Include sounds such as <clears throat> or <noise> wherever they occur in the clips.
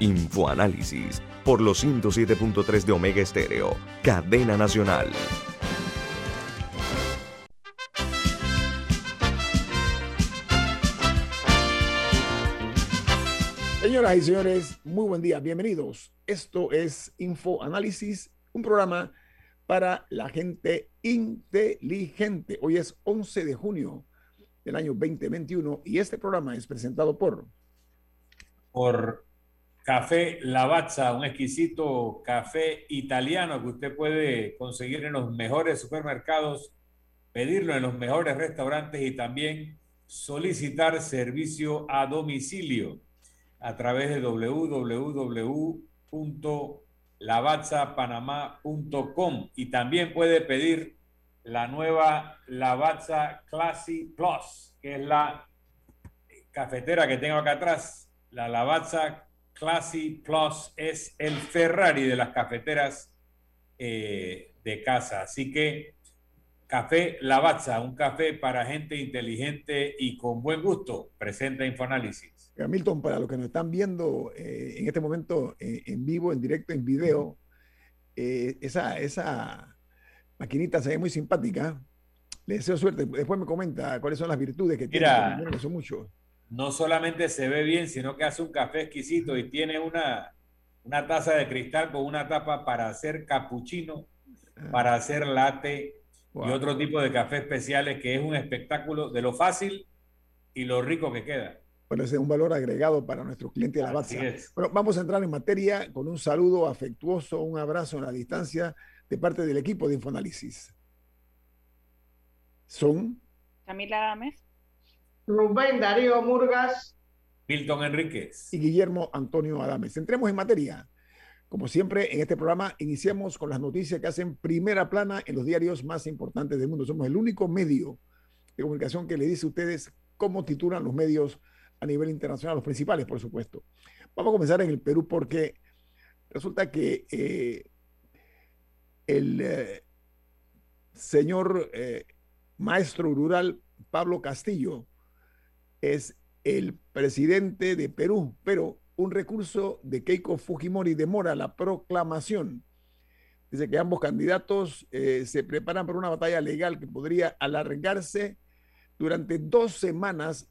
Infoanálisis por los 107.3 de Omega Estéreo, cadena nacional. Señoras y señores, muy buen día, bienvenidos. Esto es Infoanálisis, un programa para la gente inteligente. Hoy es 11 de junio del año 2021 y este programa es presentado por... Por Café Lavazza, un exquisito café italiano que usted puede conseguir en los mejores supermercados, pedirlo en los mejores restaurantes y también solicitar servicio a domicilio a través de www.lavazzapanamá.com y también puede pedir la nueva Lavazza Classy Plus, que es la cafetera que tengo acá atrás, la Lavazza Classy Plus es el Ferrari de las cafeteras eh, de casa. Así que Café Lavazza, un café para gente inteligente y con buen gusto, presenta Infoanálisis. Milton, para los que nos están viendo eh, en este momento eh, en vivo, en directo, en video, esa, esa maquinita se ve muy simpática. Le deseo suerte. Después me comenta cuáles son las virtudes que tiene. Mira, que son muchos no solamente se ve bien, sino que hace un café exquisito y tiene una, una taza de cristal con una tapa para hacer capuchino, ah. para hacer latte y otro tipo de café especiales que es un espectáculo de lo fácil y lo rico que queda. Bueno, ese es un valor agregado para nuestros clientes de la base. Bueno, vamos a entrar en materia con un saludo afectuoso, un abrazo en la distancia de parte del equipo de Infoanálisis. Son Camila Gámez. Rubén Darío Murgas, Milton Enríquez y Guillermo Antonio Adames. Entremos en materia. Como siempre, en este programa iniciamos con las noticias que hacen primera plana en los diarios más importantes del mundo. Somos el único medio de comunicación que le dice a ustedes cómo titulan los medios a nivel internacional, los principales, por supuesto. Vamos a comenzar en el Perú porque resulta que eh, el eh, señor eh, maestro rural Pablo Castillo, es el presidente de Perú, pero un recurso de Keiko Fujimori demora la proclamación. Dice que ambos candidatos eh, se preparan para una batalla legal que podría alargarse durante dos semanas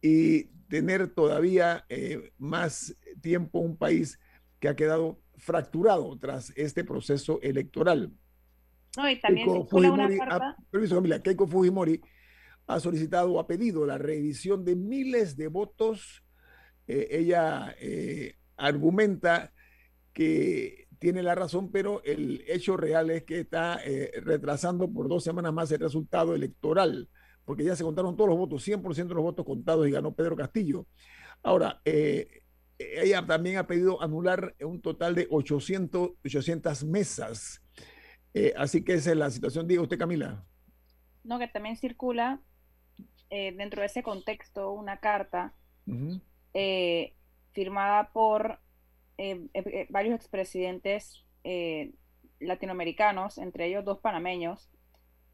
y tener todavía eh, más tiempo un país que ha quedado fracturado tras este proceso electoral. No, y también Keiko Fujimori, permiso, Keiko Fujimori ha solicitado o ha pedido la reedición de miles de votos. Eh, ella eh, argumenta que tiene la razón, pero el hecho real es que está eh, retrasando por dos semanas más el resultado electoral, porque ya se contaron todos los votos, 100% de los votos contados y ganó Pedro Castillo. Ahora, ella también ha pedido anular un total de 800, 800 mesas. así que esa es la situación. Diga usted, Camila. No, que también circula eh, dentro de ese contexto una carta eh, firmada por eh, varios expresidentes latinoamericanos, entre ellos dos panameños,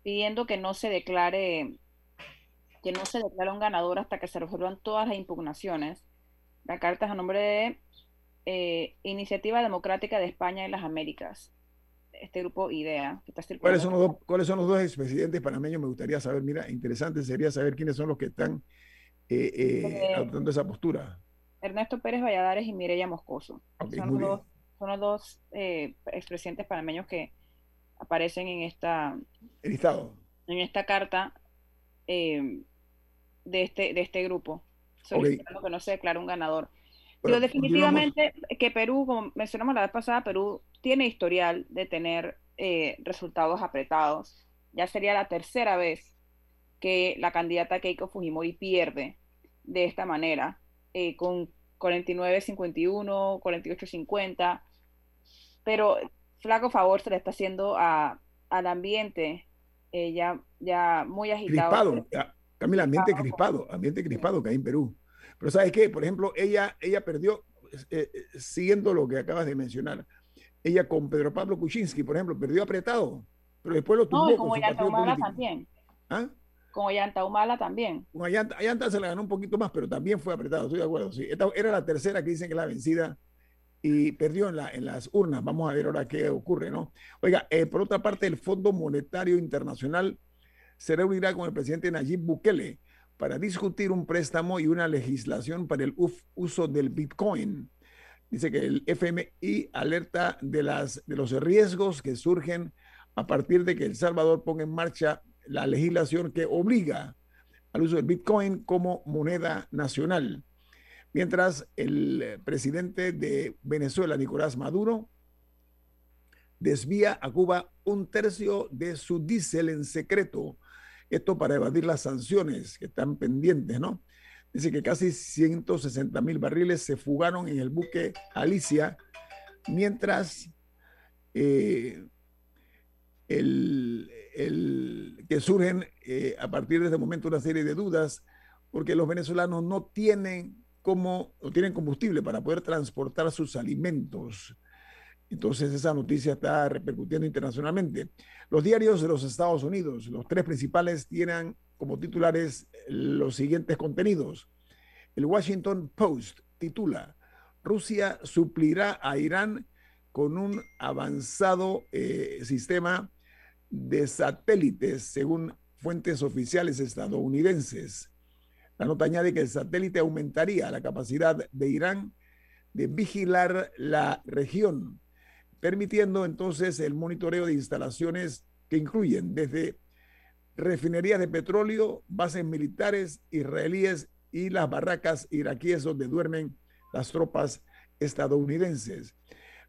pidiendo que no se declare que no se declare un ganador hasta que se resuelvan todas las impugnaciones. La carta es a nombre de Iniciativa Democrática de España y las Américas este grupo IDEA que está ¿Cuáles son, los dos, ¿Cuáles son los dos expresidentes panameños? Me gustaría saber, mira, interesante sería saber quiénes son los que están eh, eh, adoptando esa postura. Ernesto Pérez Valladares y Mireya Moscoso. son, los dos, son, los dos, eh, expresidentes panameños que aparecen en esta, en esta carta de, este, de este grupo, solicitando que no se declare un ganador. Pero definitivamente que Perú, como mencionamos la vez pasada, Perú tiene historial de tener eh, resultados apretados. Ya sería la tercera vez que la candidata Keiko Fujimori pierde de esta manera, eh, con 49.51, 48.50, pero flaco favor se le está haciendo a, al ambiente eh, ya, ya muy agitado. Crispado, Camila, ambiente crispado, ambiente crispado que hay en Perú. Pero ¿sabes qué? Por ejemplo, ella, ella perdió, eh, eh, siguiendo lo que acabas de mencionar, ella con Pedro Pablo Kuczynski, por ejemplo, perdió apretado, pero después lo tuvo no, como Yanta Humala también. ¿Ah? Como Yanta Humala también. Con Yanta se la ganó un poquito más, pero también fue apretado, estoy de acuerdo. Sí. Esta era la tercera que dicen que la vencida y perdió en, la, en las urnas. Vamos a ver ahora qué ocurre, ¿no? Oiga, eh, por otra parte, el Fondo Monetario Internacional se reunirá con el presidente Nayib Bukele para discutir un préstamo y una legislación para el uso del Bitcoin. Dice que el FMI alerta de, las, de los riesgos que surgen a partir de que El Salvador ponga en marcha la legislación que obliga al uso del Bitcoin como moneda nacional. Mientras el presidente de Venezuela, Nicolás Maduro, desvía a Cuba un tercio de su diésel en secreto esto para evadir las sanciones que están pendientes, ¿no? Dice que casi 160 mil barriles se fugaron en el buque Alicia, mientras eh, el, que surgen eh, a partir de ese momento una serie de dudas, porque los venezolanos no tienen como, no tienen combustible para poder transportar sus alimentos. Entonces esa noticia está repercutiendo internacionalmente. Los diarios de los Estados Unidos, los tres principales, tienen como titulares los siguientes contenidos. El Washington Post titula, Rusia suplirá a Irán con un avanzado eh, sistema de satélites, según fuentes oficiales estadounidenses. La nota añade que el satélite aumentaría la capacidad de Irán de vigilar la región permitiendo entonces el monitoreo de instalaciones que incluyen desde refinerías de petróleo, bases militares israelíes y las barracas iraquíes donde duermen las tropas estadounidenses.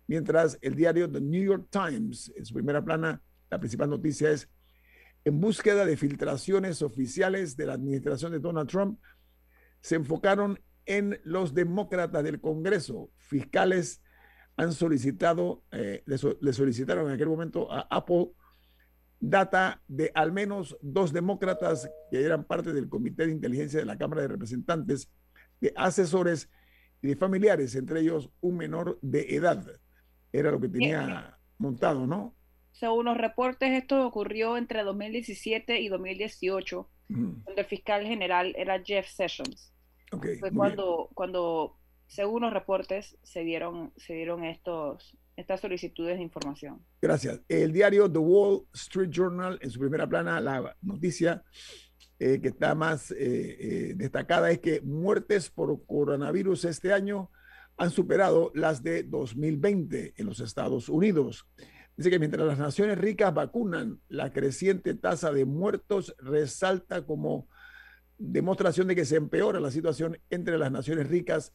Mientras el diario The New York Times, en su primera plana, la principal noticia es, en búsqueda de filtraciones oficiales de la administración de Donald Trump, se enfocaron en los demócratas del Congreso, fiscales han solicitado, eh, le, solicitaron en aquel momento a Apple data de al menos dos demócratas que eran parte del Comité de Inteligencia de la Cámara de Representantes, de asesores y de familiares, entre ellos un menor de edad. Era lo que tenía montado, ¿no? Según los reportes, esto ocurrió entre 2017 y 2018, cuando el fiscal general era Jeff Sessions. Fue cuando, cuando según los reportes, se dieron, se dieron estos, estas solicitudes de información. Gracias. El diario The Wall Street Journal, en su primera plana, la noticia eh, que está más eh, eh, destacada es que muertes por coronavirus este año han superado las de 2020 en los Estados Unidos. Dice que mientras las naciones ricas vacunan, la creciente tasa de muertos resalta como demostración de que se empeora la situación entre las naciones ricas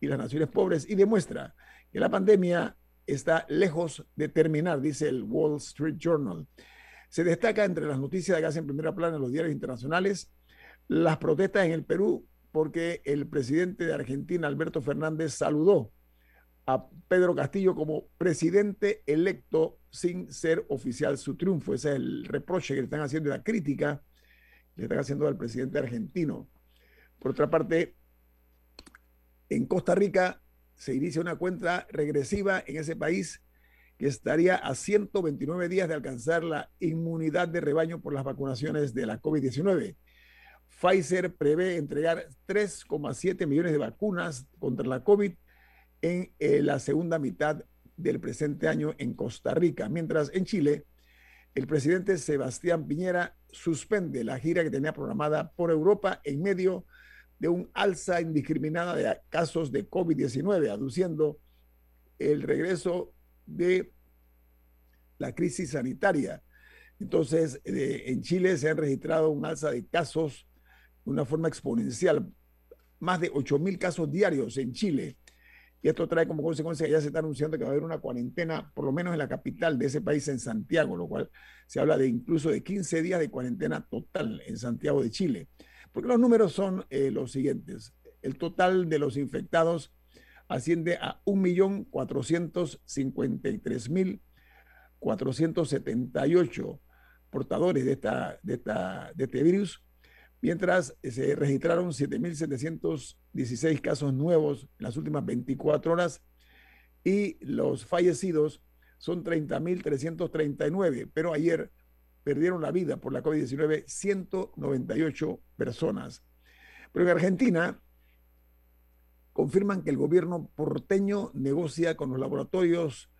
y las naciones pobres y demuestra que la pandemia está lejos de terminar, dice el Wall Street Journal. Se destaca entre las noticias que hacen primera plana en los diarios internacionales las protestas en el Perú porque el presidente de Argentina, Alberto Fernández, saludó a Pedro Castillo como presidente electo sin ser oficial su triunfo. Ese es el reproche que le están haciendo la crítica que le están haciendo al presidente argentino. Por otra parte, en Costa Rica se inicia una cuenta regresiva en ese país que estaría a 129 días de alcanzar la inmunidad de rebaño por las vacunaciones de la COVID-19. Pfizer prevé entregar 3,7 millones de vacunas contra la COVID en eh, la segunda mitad del presente año en Costa Rica, mientras en Chile el presidente Sebastián Piñera suspende la gira que tenía programada por Europa en medio de de un alza indiscriminada de casos de COVID-19, aduciendo el regreso de la crisis sanitaria. Entonces, en Chile se han registrado un alza de casos de una forma exponencial, más de 8 mil casos diarios en Chile. Y esto trae como consecuencia que ya se está anunciando que va a haber una cuarentena, por lo menos en la capital de ese país, en Santiago, lo cual se habla de incluso de 15 días de cuarentena total en Santiago de Chile. Porque los números son eh, los siguientes. El total de los infectados asciende a 1.453.478 portadores de, esta, de, esta, de este virus, mientras se registraron 7.716 casos nuevos en las últimas 24 horas y los fallecidos son 30.339, pero ayer perdieron la vida por la COVID-19 198 personas. Pero en Argentina confirman que el gobierno porteño negocia con los laboratorios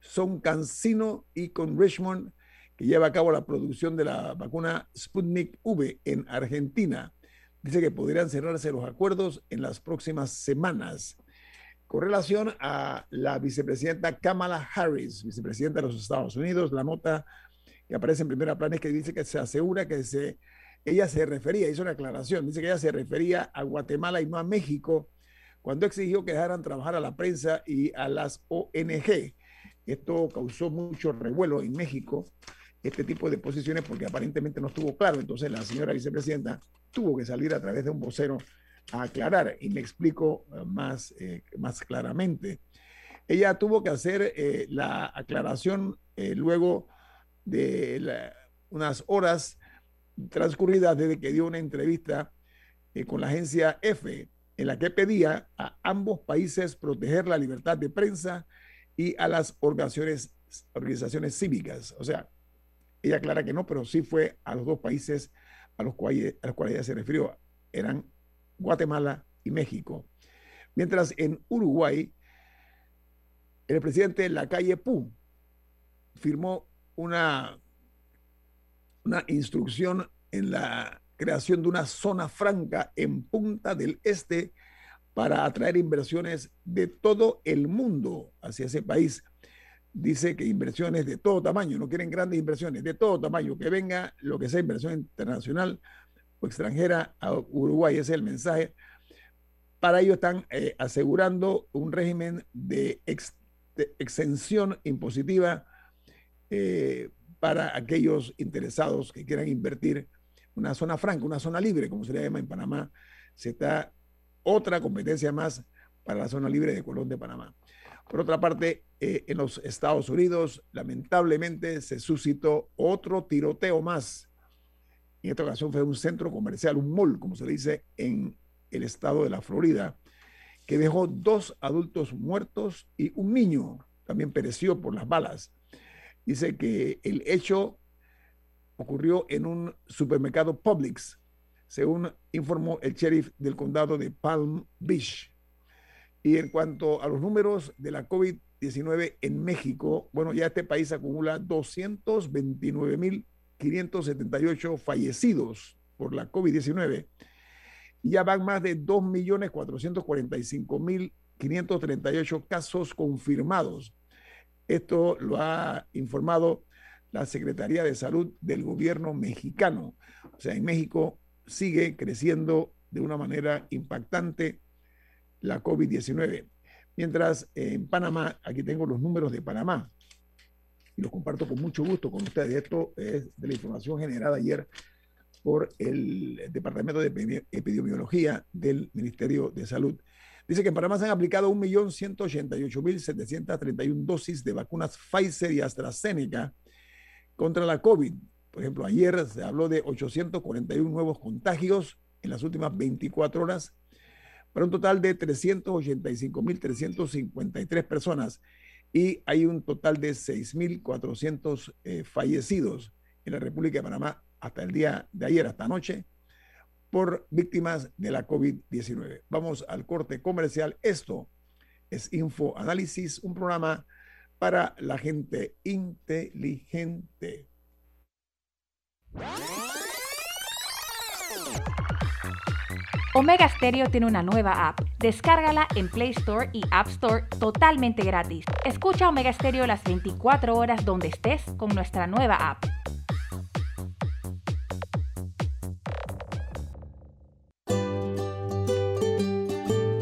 Son Cancino y con Richmond, que lleva a cabo la producción de la vacuna Sputnik V en Argentina. Dice que podrían cerrarse los acuerdos en las próximas semanas. Con relación a la vicepresidenta Kamala Harris, vicepresidenta de los Estados Unidos, la nota que aparece en primera plana es que dice que se asegura que se, ella se refería, hizo una aclaración, dice que ella se refería a Guatemala y no a México cuando exigió que dejaran trabajar a la prensa y a las ONG. Esto causó mucho revuelo en México, este tipo de posiciones, porque aparentemente no estuvo claro. Entonces la señora vicepresidenta tuvo que salir a través de un vocero a aclarar y me explico eh, más, eh, más claramente. Ella tuvo que hacer eh, la aclaración luego de unas horas transcurridas desde que dio una entrevista eh, con la agencia F, en la que pedía a ambos países proteger la libertad de prensa y a las organizaciones, organizaciones cívicas. O sea, ella aclara que no, pero sí fue a los dos países a los cuales, a los cuales ella se refirió. Eran Guatemala y México. Mientras en Uruguay, el presidente Lacalle Pou firmó una, una instrucción en la creación de una zona franca en Punta del Este para atraer inversiones de todo el mundo hacia ese país. Dice que inversiones de todo tamaño, no quieren grandes inversiones, de todo tamaño, que venga lo que sea inversión internacional o extranjera a Uruguay, ese es el mensaje. Para ello están eh, asegurando un régimen de, de exención impositiva eh, para aquellos interesados que quieran invertir una zona franca, una zona libre, como se le llama en Panamá. Se está otra competencia más para la zona libre de Colón de Panamá. Por otra parte, eh, en los Estados Unidos, lamentablemente, se suscitó otro tiroteo más. En esta ocasión fue un centro comercial, un mall, como se dice en el estado de la Florida, que dejó dos adultos muertos y un niño también pereció por las balas. Dice que el hecho ocurrió en un supermercado Publix, según informó el sheriff del condado de Palm Beach. Y en cuanto a los números de la COVID-19 en México, bueno, ya este país acumula 229.578 fallecidos por la COVID-19 y ya van más de 2.445.538 casos confirmados. Esto lo ha informado la Secretaría de Salud del gobierno mexicano. O sea, en México sigue creciendo de una manera impactante la COVID-19. Mientras en Panamá, aquí tengo los números de Panamá y los comparto con mucho gusto con ustedes. Esto es de la información generada ayer por el Departamento de Epidemiología del Ministerio de Salud. Dice que en Panamá se han aplicado 1.188.731 dosis de vacunas Pfizer y AstraZeneca contra la COVID. Por ejemplo, ayer se habló de 841 nuevos contagios en las últimas 24 horas, para un total de 385.353 personas y hay un total de 6.400 eh, fallecidos en la República de Panamá hasta el día de ayer, hasta anoche, por víctimas de la COVID-19. Vamos al corte comercial. Esto es Info Análisis, un programa para la gente inteligente. Omega Stereo tiene una nueva app. Descárgala en Play Store y App Store totalmente gratis. Escucha Omega Stereo las 24 horas donde estés con nuestra nueva app.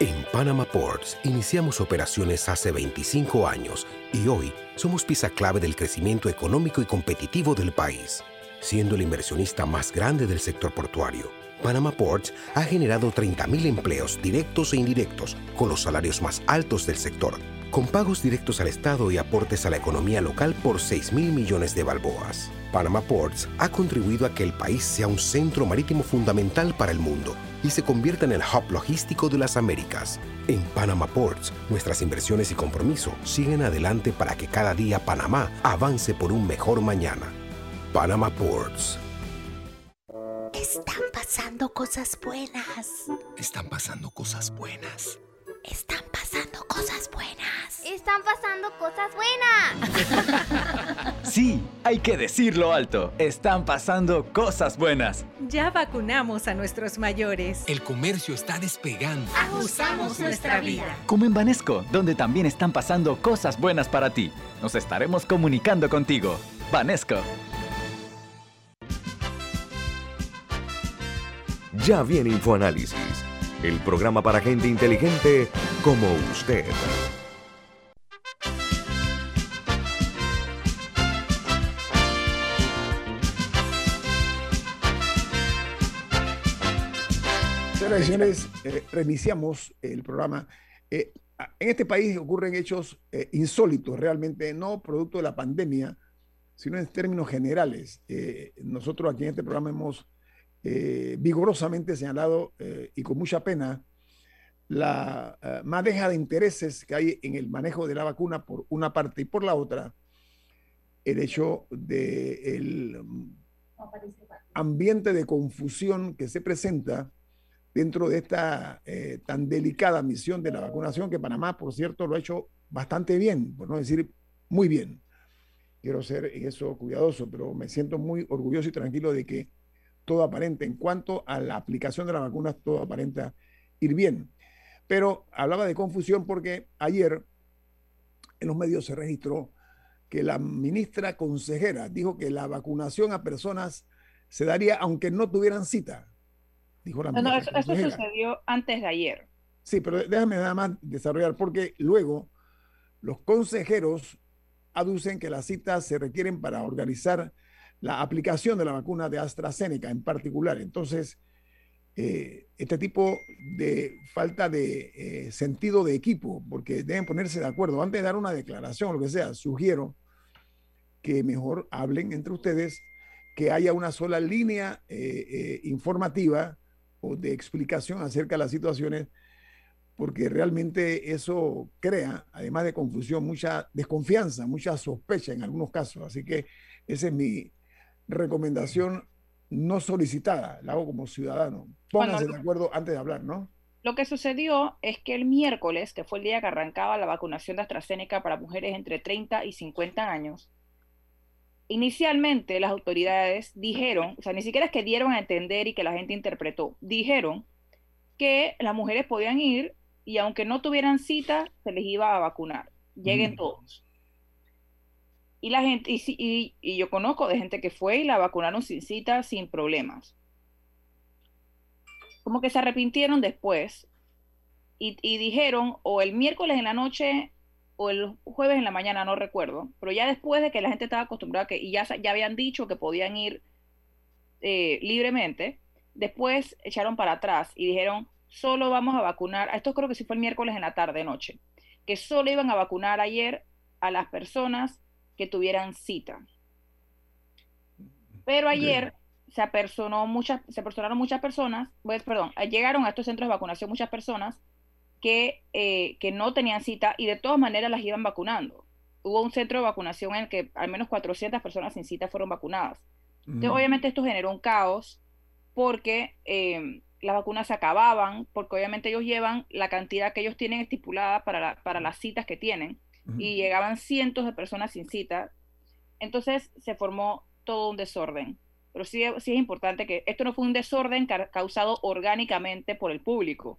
En Panama Ports iniciamos operaciones hace 25 años y hoy somos pieza clave del crecimiento económico y competitivo del país, siendo el inversionista más grande del sector portuario. Panama Ports ha generado 30.000 empleos directos e indirectos con los salarios más altos del sector, con pagos directos al Estado y aportes a la economía local por 6 mil millones de balboas. Panama Ports ha contribuido a que el país sea un centro marítimo fundamental para el mundo y se convierta en el hub logístico de las Américas. En Panama Ports, nuestras inversiones y compromiso siguen adelante para que cada día Panamá avance por un mejor mañana. Panama Ports. Están pasando cosas buenas. Están pasando cosas buenas. Están pasando cosas buenas. Están pasando cosas buenas. <laughs> sí, hay que decirlo alto. Están pasando cosas buenas. Ya vacunamos a nuestros mayores. El comercio está despegando. Ajustamos nuestra vida. Como en Banesco, donde también están pasando cosas buenas para ti. Nos estaremos comunicando contigo. Banesco. Ya viene InfoAnálisis el programa para gente inteligente como usted. Señoras y señores, eh, reiniciamos el programa. Eh, en este país ocurren hechos eh, insólitos, realmente, no producto de la pandemia, sino en términos generales. nosotros aquí en este programa hemos eh, vigorosamente señalado eh, y con mucha pena la uh, maneja de intereses que hay en el manejo de la vacuna por una parte y por la otra, el hecho del ambiente de confusión que se presenta dentro de esta eh, tan delicada misión de la vacunación, que Panamá, por cierto, lo ha hecho bastante bien, por no decir muy bien. Quiero ser eso cuidadoso, pero me siento muy orgulloso y tranquilo de que todo aparente. En cuanto a la aplicación de las vacunas, todo aparenta ir bien. Pero hablaba de confusión porque ayer en los medios se registró que la ministra consejera dijo que la vacunación a personas se daría aunque no tuvieran cita. Dijo la no, eso, eso sucedió antes de ayer. Sí, pero déjame nada más desarrollar porque luego los consejeros aducen que las citas se requieren para organizar la aplicación de la vacuna de AstraZeneca en particular. Entonces, eh, este tipo de falta de eh, sentido de equipo, porque deben ponerse de acuerdo, antes de dar una declaración o lo que sea, sugiero que mejor hablen entre ustedes, que haya una sola línea eh, informativa o de explicación acerca de las situaciones, porque realmente eso crea, además de confusión, mucha desconfianza, mucha sospecha en algunos casos. Así que ese es mi, recomendación no solicitada, la hago como ciudadano. Pónganse de acuerdo antes de hablar, ¿no? Lo que sucedió es que el miércoles, que fue el día que arrancaba la vacunación de AstraZeneca para mujeres entre 30 y 50 años, inicialmente las autoridades dijeron, o sea, ni siquiera es que dieron a entender y que la gente interpretó, dijeron que las mujeres podían ir y aunque no tuvieran cita, se les iba a vacunar. Lleguen todos. Y la gente, y, y, yo conozco de gente que fue y la vacunaron sin cita, sin problemas. Como que se arrepintieron después y, dijeron, o el miércoles en la noche o el jueves en la mañana, no recuerdo, pero ya después de que la gente estaba acostumbrada que, y ya, ya habían dicho que podían ir eh, libremente, después echaron para atrás y dijeron, solo vamos a vacunar, esto creo que sí fue el miércoles en la tarde, noche, que solo iban a vacunar ayer a las personas que tuvieran cita. Pero ayer se apersonó muchas, se apersonaron muchas personas, pues, perdón, llegaron a estos centros de vacunación muchas personas que, eh, que no tenían cita y de todas maneras las iban vacunando. Hubo un centro de vacunación en el que al menos 400 personas sin cita fueron vacunadas. Entonces, obviamente esto generó un caos porque eh, las vacunas se acababan, porque obviamente ellos llevan la cantidad que ellos tienen estipulada para, para las citas que tienen y llegaban cientos de personas sin cita. Entonces se formó todo un desorden. Pero sí, sí es importante que esto no fue un desorden causado orgánicamente por el público.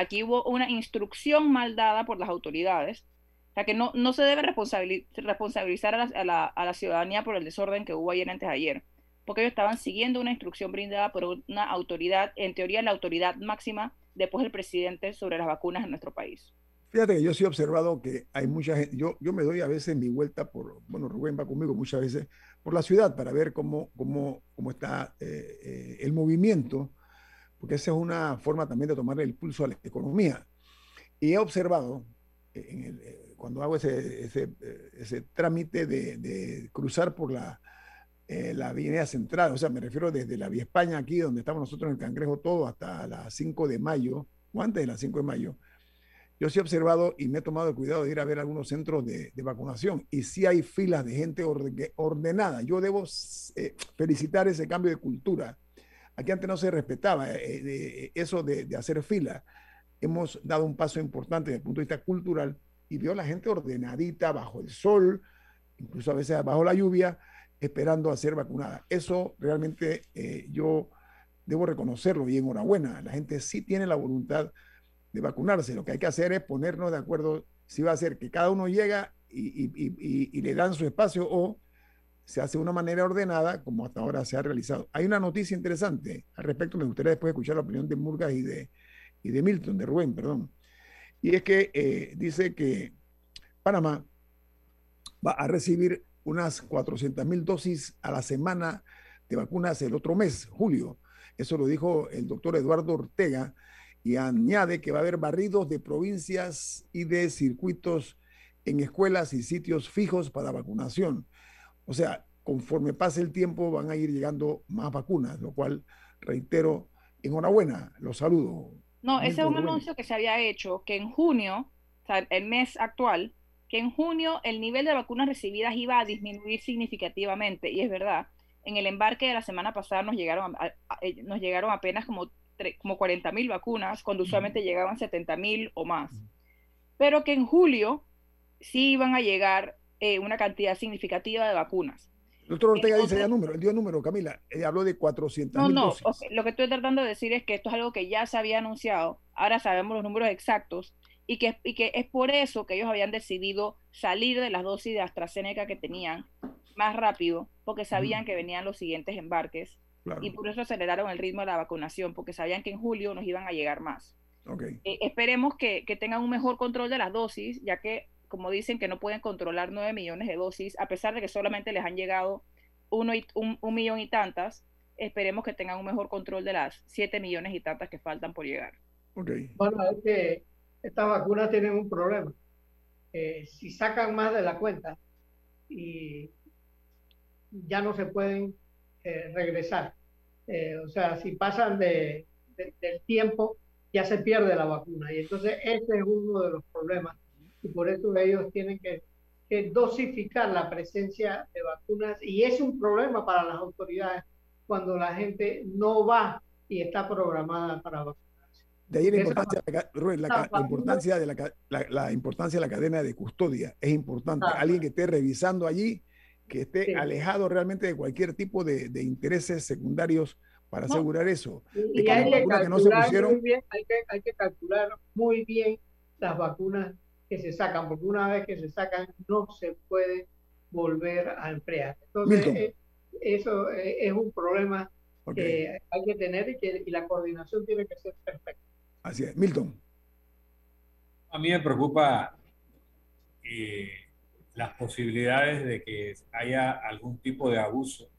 Aquí hubo una instrucción mal dada por las autoridades. O sea que no, no se debe responsabilizar a la, a, la, a la, ciudadanía por el desorden que hubo ayer antes de ayer, porque ellos estaban siguiendo una instrucción brindada por una autoridad, en teoría la autoridad máxima después del presidente sobre las vacunas en nuestro país. Fíjate que yo sí he observado que hay mucha gente, yo, yo me doy a veces mi vuelta por, bueno, Rubén va conmigo muchas veces por la ciudad para ver cómo, cómo, cómo está eh, eh, el movimiento, porque esa es una forma también de tomarle el pulso a la economía. Y he observado, eh, cuando hago ese, ese, ese trámite de, de, cruzar por la, la avenida central, o sea, me refiero desde la Vía España aquí, donde estamos nosotros en el Cangrejo todo, hasta las 5 de mayo, o antes de las 5 de mayo, yo sí he observado y me he tomado el cuidado de ir a ver algunos centros de, vacunación y sí hay filas de gente ordenada. Yo debo eh, felicitar ese cambio de cultura. Aquí antes no se respetaba eh, eh, eso de, hacer fila. Hemos dado un paso importante desde el punto de vista cultural y veo a la gente ordenadita bajo el sol, incluso a veces bajo la lluvia, esperando a ser vacunada. Eso realmente yo debo reconocerlo y enhorabuena. La gente sí tiene la voluntad de vacunarse. Lo que hay que hacer es ponernos de acuerdo si va a ser que cada uno llega y, le dan su espacio o se hace de una manera ordenada como hasta ahora se ha realizado. Hay una noticia interesante al respecto, me gustaría después escuchar la opinión de Murgas y de, y de Milton, de Rubén, perdón. Y es que eh, dice que Panamá va a recibir unas 400 mil dosis a la semana de vacunas el otro mes, julio. Eso lo dijo el doctor Eduardo Ortega, y añade que va a haber barridos de provincias y de circuitos en escuelas y sitios fijos para vacunación. O sea, conforme pase el tiempo van a ir llegando más vacunas, lo cual, reitero, enhorabuena, los saludo. No, ese es un anuncio que se había hecho, que en junio, o sea, el mes actual, que en junio el nivel de vacunas recibidas iba a disminuir significativamente, y es verdad. En el embarque de la semana pasada nos llegaron, eh, nos llegaron apenas como como 40 mil vacunas, cuando usualmente llegaban 70 mil o más. Pero que en julio sí iban a llegar eh, una cantidad significativa de vacunas. El doctor Ortega dice ya número, dio número, Camila, ella habló de 400 mil. No, no, lo que estoy tratando de decir es que esto es algo que ya se había anunciado, ahora sabemos los números exactos y que, y que es por eso que ellos habían decidido salir de las dosis de AstraZeneca que tenían más rápido, porque sabían que venían los siguientes embarques y por eso aceleraron el ritmo de la vacunación, porque sabían que en julio nos iban a llegar más. Eh, esperemos que, tengan un mejor control de las dosis, ya que, como dicen, que no pueden controlar 9 millones de dosis, a pesar de que solamente les han llegado uno y, un, millón y tantas, esperemos que tengan un mejor control de las 7 millones y tantas que faltan por llegar. Bueno, es que estas vacunas tienen un problema. Eh, si sacan más de la cuenta y ya no se pueden eh, regresar. Eh, o sea, si pasan de, del tiempo, ya se pierde la vacuna. Y entonces ese es uno de los problemas. Y por eso ellos tienen que, que dosificar la presencia de vacunas. Y es un problema para las autoridades cuando la gente no va y está programada para vacunarse. De ahí la importancia, la, importancia, de la, la, importancia de la cadena de custodia. Es importante. Alguien que esté revisando allí que esté alejado realmente de cualquier tipo de, intereses secundarios para asegurar eso. Y, hay, que bien, hay, que, hay que calcular muy bien las vacunas que se sacan, porque una vez que se sacan no se puede volver a emplear. Entonces, eh, eso eh, es un problema que hay que tener y, que, y la coordinación tiene que ser perfecta. Así es. Milton. A mí me preocupa eh, las posibilidades de que haya algún tipo de abuso.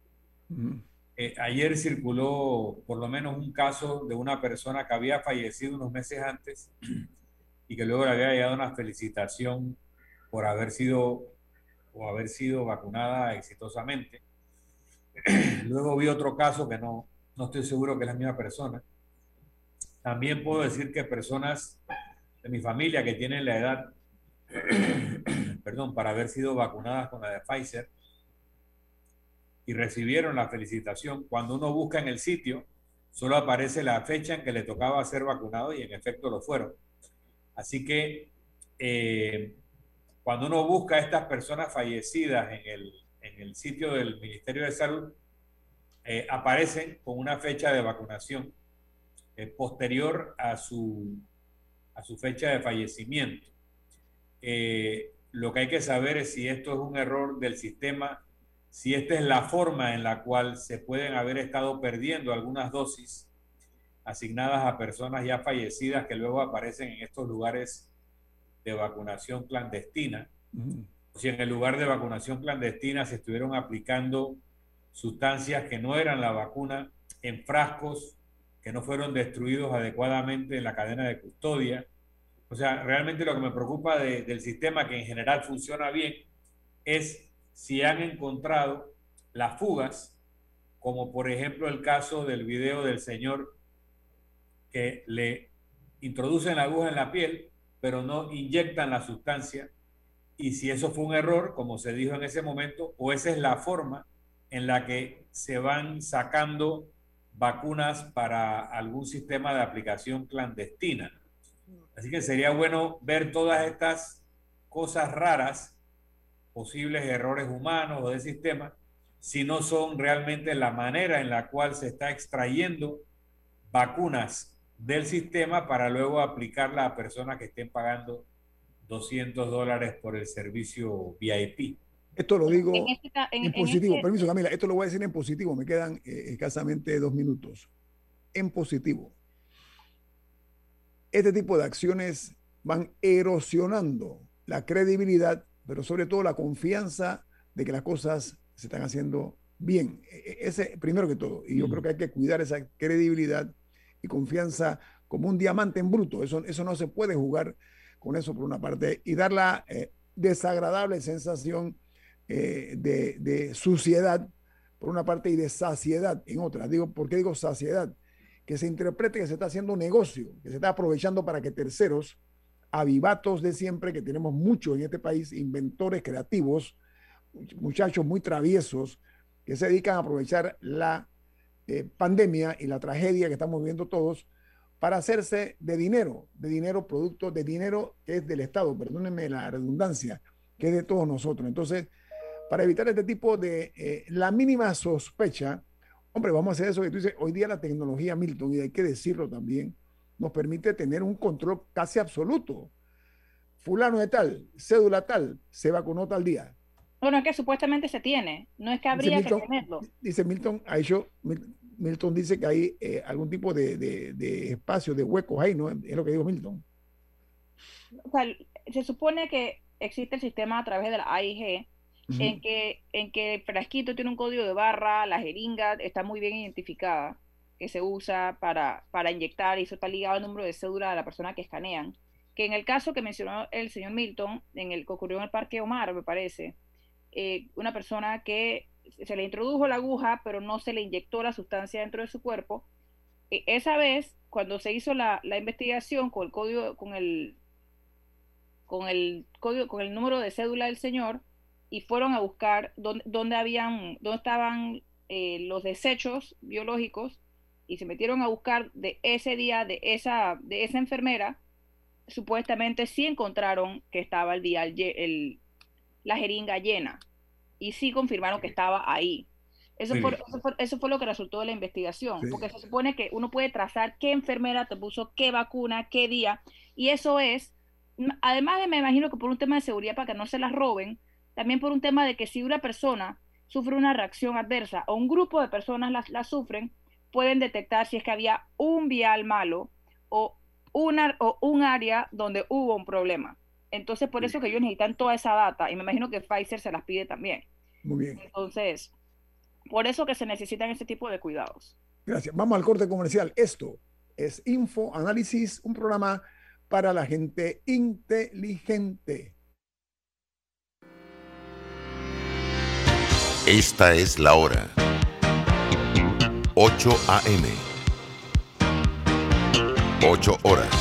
Eh, ayer circuló por lo menos un caso de una persona que había fallecido unos meses antes y que luego le había llegado una felicitación por haber sido o haber sido vacunada exitosamente. <clears throat> Luego vi otro caso que no, no estoy seguro que es la misma persona. También puedo decir que personas de mi familia que tienen la edad, <clears throat> perdón, para haber sido vacunadas con la de Pfizer y recibieron la felicitación, cuando uno busca en el sitio, solo aparece la fecha en que le tocaba ser vacunado y en efecto lo fueron. Así que eh, cuando uno busca a estas personas fallecidas en el, en el sitio del Ministerio de Salud, eh, aparecen con una fecha de vacunación eh, posterior a su, a su fecha de fallecimiento. lo que hay que saber es si esto es un error del sistema, si esta es la forma en la cual se pueden haber estado perdiendo algunas dosis asignadas a personas ya fallecidas que luego aparecen en estos lugares de vacunación clandestina. Si en el lugar de vacunación clandestina se estuvieron aplicando sustancias que no eran la vacuna en frascos que no fueron destruidos adecuadamente en la cadena de custodia. O sea, realmente lo que me preocupa del sistema, que en general funciona bien, es si han encontrado las fugas, como por ejemplo el caso del video del señor que le introducen la aguja en la piel, pero no inyectan la sustancia. Y si eso fue un error, como se dijo en ese momento, o esa es la forma en la que se van sacando vacunas para algún sistema de aplicación clandestina. Así que sería bueno ver todas estas cosas raras, posibles errores humanos o de sistema, si no son realmente la manera en la cual se está extrayendo vacunas del sistema para luego aplicarla a personas que estén pagando 200 dólares por el servicio VIP. Esto lo digo en, este positivo. Este Permiso, Camila, esto lo voy a decir en positivo. Me quedan eh, escasamente dos minutos. En positivo. Este tipo de acciones van erosionando la credibilidad, pero sobre todo la confianza de que las cosas se están haciendo bien. E, e, ese, primero que todo. Y yo creo que hay que cuidar esa credibilidad y confianza como un diamante en bruto. Eso, eso no se puede jugar con eso por una parte y dar la eh, desagradable sensación eh, de, suciedad por una parte y de saciedad en otra. Digo, ¿por qué digo saciedad? Que se interprete que se está haciendo negocio, que se está aprovechando para que terceros, avivatos de siempre, que tenemos mucho en este país, inventores creativos, muchachos muy traviesos, que se dedican a aprovechar la eh, pandemia y la tragedia que estamos viviendo todos para hacerse de dinero, de dinero producto, de dinero que es del Estado, perdónenme la redundancia, que es de todos nosotros. Entonces, para evitar este tipo de eh, la mínima sospecha, hombre, vamos a hacer eso que tú dices, hoy día la tecnología, Milton, y hay que decirlo también, nos permite tener un control casi absoluto. Fulano de tal, cédula tal, se vacunó tal día. Bueno, es que supuestamente se tiene, no es que habría que tenerlo. Dice Milton, ha hecho, Milton dice que hay eh, algún tipo de, de, espacio, de huecos ahí, ¿no? Es lo que dijo Milton. O sea, se supone que existe el sistema a través de la AIG, en, que, en que el frasquito tiene un código de barra, la jeringa está muy bien identificada, que se usa para, para inyectar, y eso está ligado al número de cédula de la persona que escanean. Que en el caso que mencionó el señor Milton, en el que ocurrió en el Parque Omar, me parece, eh, una persona que se le introdujo la aguja, pero no se le inyectó la sustancia dentro de su cuerpo. E, esa vez, cuando se hizo la, la, investigación con el código, con el, con el código, con el número de cédula del señor, y fueron a buscar dónde, dónde habían, dónde estaban eh, los desechos biológicos, y se metieron a buscar de ese día, de esa, de esa enfermera, supuestamente sí encontraron que estaba el día el, la jeringa llena y sí confirmaron que estaba ahí. Eso, fue, eso, fue, lo que resultó de la investigación, porque se supone que uno puede trazar qué enfermera te puso qué vacuna, qué día, y eso es, además de, me imagino que por un tema de seguridad para que no se las roben, también por un tema de que si una persona sufre una reacción adversa o un grupo de personas la, la sufren, pueden detectar si es que había un vial malo o, una, o un área donde hubo un problema. Entonces, por eso que ellos necesitan toda esa data y me imagino que Pfizer se las pide también. Muy bien. Entonces, por eso que se necesitan ese tipo de cuidados. Gracias. Vamos al corte comercial. Esto es Info Análisis, un programa para la gente inteligente. Esta es la hora. 8 a.m. 8 horas.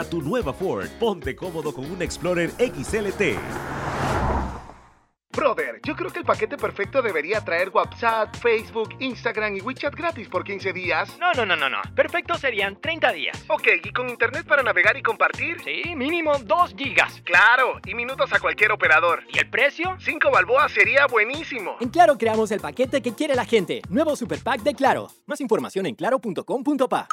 tu nueva Ford. Ponte cómodo con un Explorer XLT. Brother, yo creo que el paquete perfecto debería traer WhatsApp, Facebook, Instagram y WeChat gratis por 15 días. No, no, no, no, no. Perfecto serían 30 días. Ok, ¿y con internet para navegar y compartir? Sí, mínimo 2 gigas. Claro, y minutos a cualquier operador. ¿Y el precio? 5 balboas sería buenísimo. En Claro creamos el paquete que quiere la gente. Nuevo Super Pack de Claro. Más información en claro.com.pa.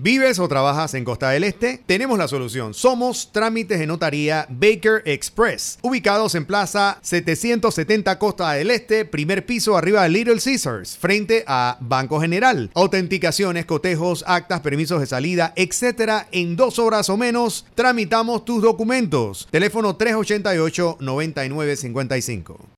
¿Vives o trabajas en Costa del Este? Tenemos la solución. Somos Trámites de Notaría Baker Express, ubicados en Plaza 770 Costa del Este, primer piso arriba de Little Caesars, frente a Banco General. Autenticaciones, cotejos, actas, permisos de salida, etcétera. En dos horas o menos tramitamos tus documentos. Teléfono 388-9955.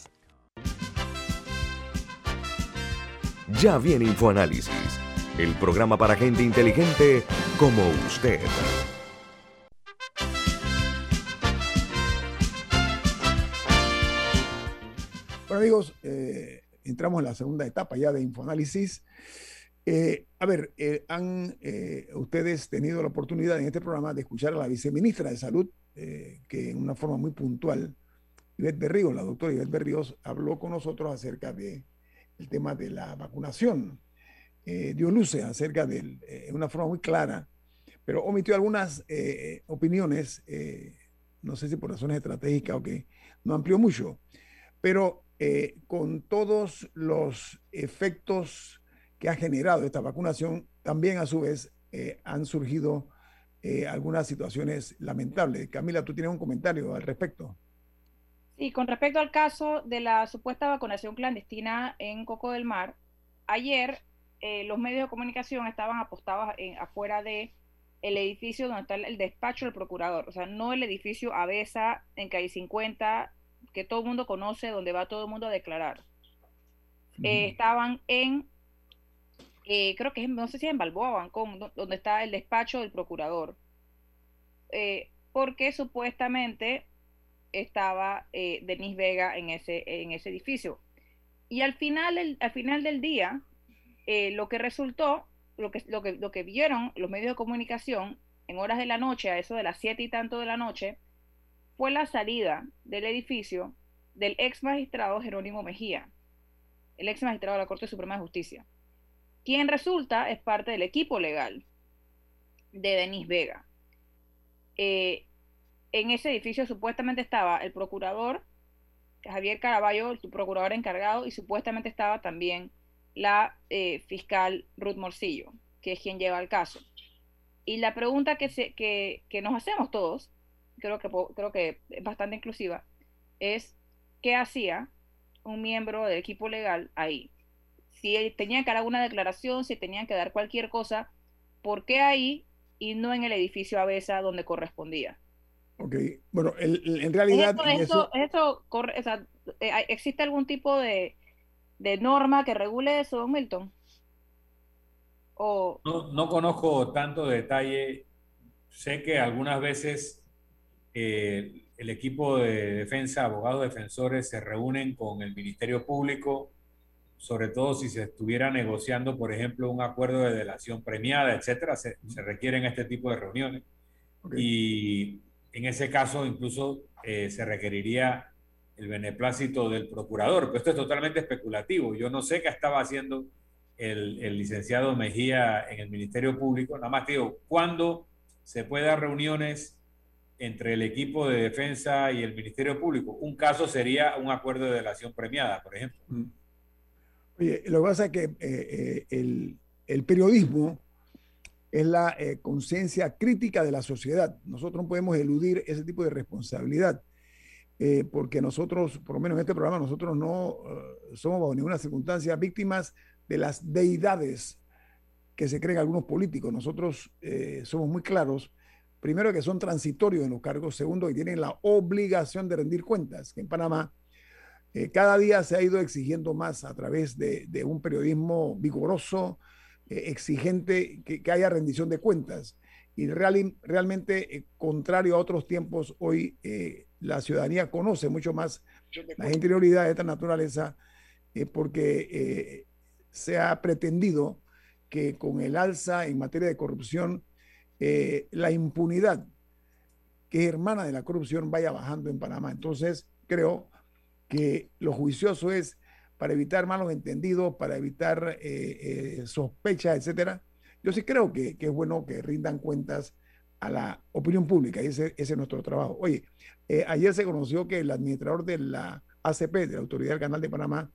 Ya viene InfoAnálisis, el programa para gente inteligente como usted. Bueno amigos, eh, entramos en la segunda etapa ya de InfoAnálisis. Eh, a ver, eh, han ustedes tenido la oportunidad en este programa de escuchar a la viceministra de Salud, que en una forma muy puntual, Ivette Berríos, la doctora Ivette Berríos, habló con nosotros acerca de el tema de la vacunación. dio luces acerca de una forma muy clara, pero omitió algunas opiniones, no sé si por razones estratégicas o que no amplió mucho, pero con todos los efectos que ha generado esta vacunación, también a su vez eh, han surgido eh, algunas situaciones lamentables. Camila, tú tienes un comentario al respecto. Sí, con respecto al caso de la supuesta vacunación clandestina en Coco del Mar, ayer eh, los medios de comunicación estaban apostados afuera de el edificio donde está el despacho del procurador, o sea, no el edificio Avesa en calle 50 que todo el mundo conoce, donde va todo el mundo a declarar. estaban en eh, creo que es, no sé si es en Balboa Bancón, donde está el despacho del procurador, eh, porque supuestamente estaba eh, Denis Vega en ese, en ese edificio. Y al final, al final del día, lo que resultó, lo que, lo, que, lo que vieron los medios de comunicación en horas de la noche, a eso de las siete y tanto de la noche, fue la salida del edificio del ex magistrado Jerónimo Mejía, el ex magistrado de la Corte Suprema de Justicia quien resulta es parte del equipo legal de Denis Vega. Eh, en ese edificio supuestamente estaba el procurador Javier Caraballo, el procurador encargado, y supuestamente estaba también la eh, fiscal Ruth Morcillo, que es quien lleva el caso. Y la pregunta que, se, que, nos hacemos todos, creo que, creo que es bastante inclusiva, es ¿qué hacía un miembro del equipo legal ahí? si tenían que dar alguna declaración, si tenían que dar cualquier cosa, ¿por qué ahí y no en el edificio Avesa donde correspondía? Ok, bueno, en realidad... Eso, eso, corre, o sea, eh, ¿Existe algún tipo de, de norma que regule eso, don Milton? O... No, no conozco tanto detalle. Sé que algunas veces eh, el equipo de defensa, abogados defensores, se reúnen con el Ministerio Público, sobre todo si se estuviera negociando, por ejemplo, un acuerdo de delación premiada, etcétera, se, requieren este tipo de reuniones. Y en ese caso, incluso eh, se requeriría el beneplácito del procurador, pero esto es totalmente especulativo. Yo no sé qué estaba haciendo el, licenciado Mejía en el Ministerio Público, nada más que digo, ¿cuándo se puede dar reuniones entre el equipo de defensa y el Ministerio Público. Un caso sería un acuerdo de delación premiada, por ejemplo. Mm. Oye, lo que pasa es que eh, eh, el, periodismo es la eh, conciencia crítica de la sociedad. Nosotros no podemos eludir ese tipo de responsabilidad, porque nosotros, por lo menos en este programa, nosotros no somos bajo ninguna circunstancia víctimas de las deidades que se creen algunos políticos. Nosotros somos muy claros primero que son transitorios en los cargos, segundo que tienen la obligación de rendir cuentas, que en Panamá eh, cada día se ha ido exigiendo más a través de, un periodismo vigoroso, eh, exigente, que, haya rendición de cuentas. Y realmente, eh, contrario a otros tiempos, hoy la ciudadanía conoce mucho más la interioridad de esta naturaleza porque se ha pretendido que con el alza en materia de corrupción eh, la impunidad, que es hermana de la corrupción, vaya bajando en Panamá. Entonces, creo que lo juicioso es para evitar malos entendidos, para evitar eh, eh, sospechas, etcétera. Yo sí creo que, es bueno que rindan cuentas a la opinión pública y ese, es nuestro trabajo. Oye, ayer se conoció que el administrador de la ACP, de la Autoridad del Canal de Panamá,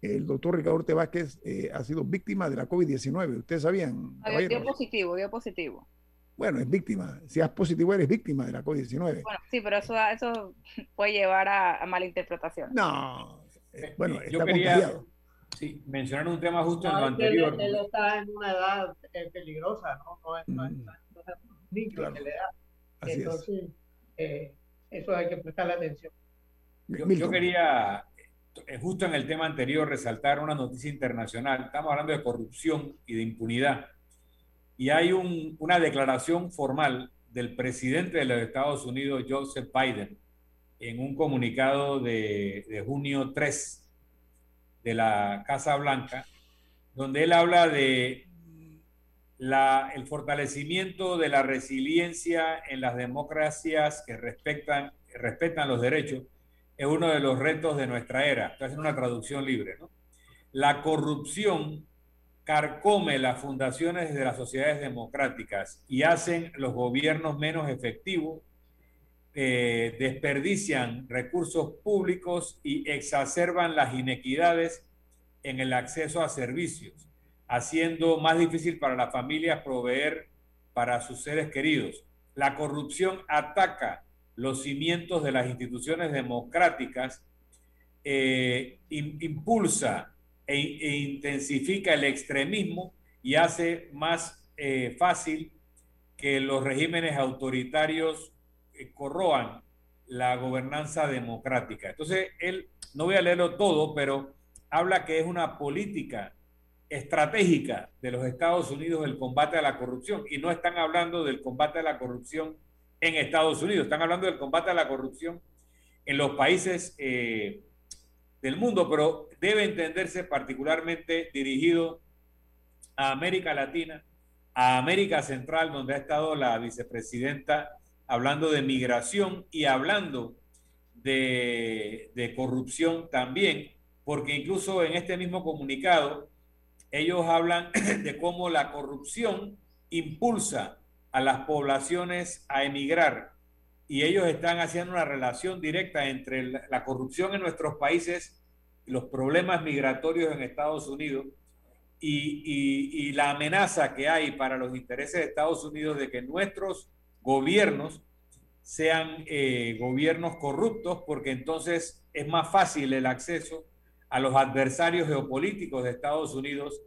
el doctor Ricardo Orte Vázquez eh, ha sido víctima de la COVID-19. ¿Ustedes sabían? Dio positivo, dio positivo. Bueno, es víctima. Si es positivo, eres víctima de la COVID-19. Bueno, sí, pero eso, eso puede llevar a, malinterpretación. No. Eh, bueno, yo quería sí, mencionar un tema justo en lo anterior. Él, está en una edad eh, peligrosa, ¿no? No es, no es, claro. que le da. Entonces, eso hay que prestarle atención. yo quería eh, justo en el tema anterior, resaltar una noticia internacional. Estamos hablando de corrupción y de impunidad. Y hay una declaración formal del presidente de los Estados Unidos, Joseph Biden, en un comunicado de, junio 3 de la Casa Blanca, donde él habla de el fortalecimiento de la resiliencia en las democracias que respetan, respetan los derechos es uno de los retos de nuestra era. Estoy haciendo una traducción libre. La corrupción carcome las fundaciones de las sociedades democráticas y hacen los gobiernos menos efectivos, eh, desperdician recursos públicos y exacerban las inequidades en el acceso a servicios, haciendo más difícil para las familias proveer para sus seres queridos. La corrupción ataca los cimientos de las instituciones democráticas, eh, impulsa e, e, intensifica el extremismo y hace más eh, fácil que los regímenes autoritarios corroan la gobernanza democrática. Entonces, él, no voy a leerlo todo, pero habla que es una política estratégica de los Estados Unidos el combate a la corrupción y no están hablando del combate a la corrupción en Estados Unidos. Están hablando del combate a la corrupción en los países eh, del mundo, pero debe entenderse particularmente dirigido a América Latina, a América Central, donde ha estado la vicepresidenta hablando de migración y hablando de, corrupción también, porque incluso en este mismo comunicado ellos hablan <clears throat> de cómo la corrupción impulsa a las poblaciones a emigrar y ellos están haciendo una relación directa entre la corrupción en nuestros países, los problemas migratorios en Estados Unidos y, la amenaza que hay para los intereses de Estados Unidos de que nuestros gobiernos sean eh, gobiernos corruptos, porque entonces es más fácil el acceso a los adversarios geopolíticos de Estados Unidos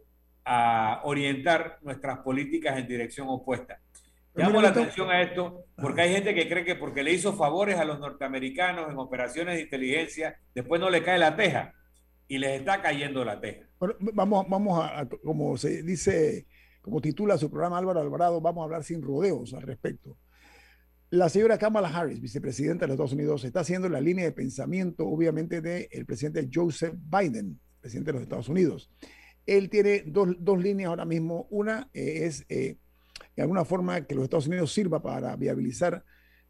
a orientar nuestras políticas en dirección opuesta. Llamo la atención a esto porque hay gente que cree que porque le hizo favores a los norteamericanos en operaciones de inteligencia, después no le cae la teja. y les está cayendo la teja. vamos, vamos a, como se dice, como titula su programa Álvaro Alvarado, vamos a hablar sin rodeos al respecto. La señora Kamala Harris, vicepresidenta de los Estados Unidos, está haciendo la línea de pensamiento, obviamente, del presidente Joseph Biden, presidente de los Estados Unidos. Él tiene dos, dos líneas ahora mismo. Una eh, es, eh, de alguna forma, que los Estados Unidos sirva para viabilizar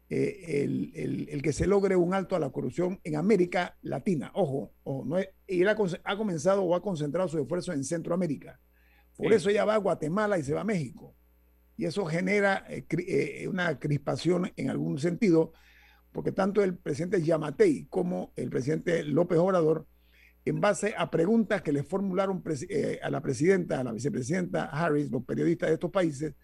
eh, el, el, que se logre un alto a la corrupción en América Latina. Ojo, no es, y él ha, comenzado o ha concentrado su esfuerzo en Centroamérica. Por eso ella va a Guatemala y se va a México. Y eso genera eh, eh, una crispación en algún sentido, porque tanto el presidente Yamatei como el presidente López Obrador, en base a preguntas que le formularon a la presidenta, a la vicepresidenta Harris, los periodistas de estos países,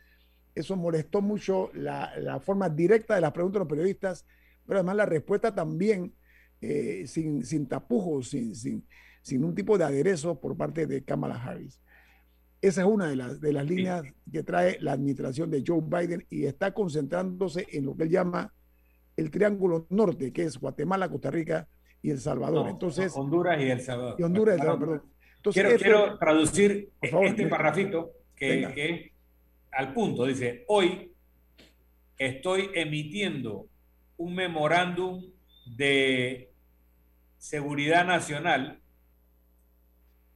eso molestó mucho la, forma directa de las preguntas de los periodistas, pero además la respuesta también eh, sin, sin, tapujos, sin, sin, sin, un tipo de aderezo por parte de Kamala Harris. Esa es una de las, de las líneas que trae la administración de Joe Biden y está concentrándose en lo que él llama el Triángulo Norte, que es Guatemala, Costa Rica y El Salvador. Entonces, Honduras y El Salvador. Y Honduras Salvador, quiero, quiero, traducir este parrafito que, que al punto, dice, hoy estoy emitiendo un memorándum de seguridad nacional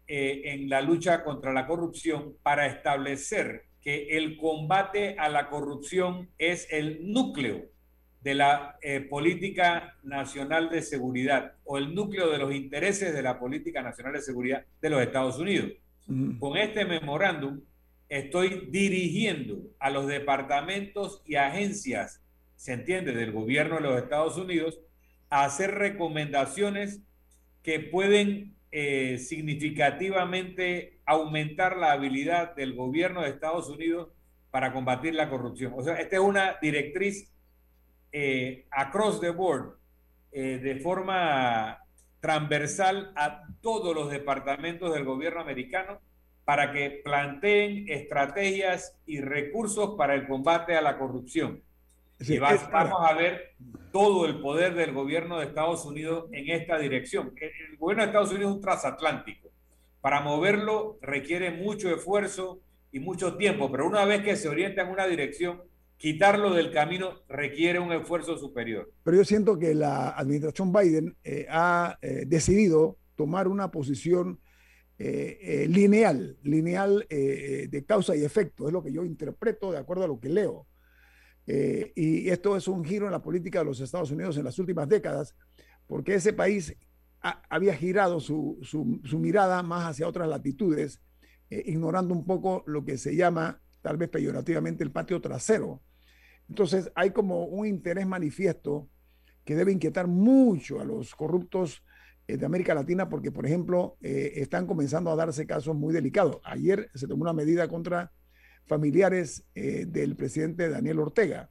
eh, en la lucha contra la corrupción para establecer que el combate a la corrupción es el núcleo de la eh, política nacional de seguridad o el núcleo de los intereses de la política nacional de seguridad de los Estados Unidos. Con este memorándum estoy dirigiendo a los departamentos y agencias, se entiende, del gobierno de los Estados Unidos, a hacer recomendaciones que pueden eh, significativamente aumentar la habilidad del gobierno de Estados Unidos para combatir la corrupción. O sea, esta es una directriz eh, across the board, eh, de forma transversal a todos los departamentos del gobierno americano para que planteen estrategias y recursos para el combate a la corrupción. Y vamos a ver todo el poder del gobierno de Estados Unidos en esta dirección. El gobierno de Estados Unidos es un transatlántico. Para moverlo requiere mucho esfuerzo y mucho tiempo, pero una vez que se orienta en una dirección, quitarlo del camino requiere un esfuerzo superior. Pero yo siento que la administración Biden eh, ha eh, decidido tomar una posición eh, lineal, lineal de causa y efecto, es lo que yo interpreto de acuerdo a lo que leo. Y esto es un giro en la política de los Estados Unidos en las últimas décadas, porque ese país había girado su, su, mirada más hacia otras latitudes, ignorando un poco lo que se llama, tal vez peyorativamente, el patio trasero. Entonces hay como un interés manifiesto que debe inquietar mucho a los corruptos eh, de América Latina porque, por ejemplo, eh, están comenzando a darse casos muy delicados. Ayer se tomó una medida contra familiares eh, del presidente Daniel Ortega.